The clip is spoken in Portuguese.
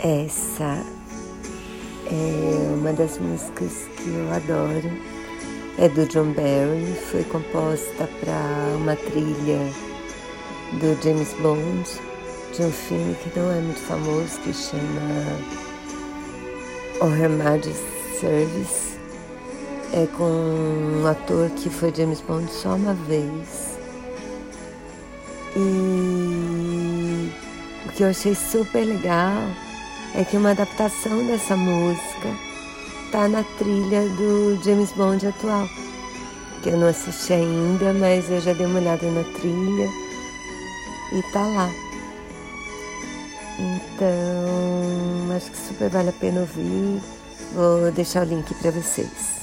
Essa é uma das músicas que eu adoro. É do John Barry, foi composta para uma trilha do James Bond, de um filme que não é muito famoso, que chama O Her Majesty's Service. É com um ator que foi James Bond só uma vez. E o que eu achei super legal é que uma adaptação dessa música tá na trilha do James Bond atual, que eu não assisti ainda, mas eu já dei uma olhada na trilha e tá lá. Então, acho que super vale a pena ouvir. Vou deixar o link para vocês.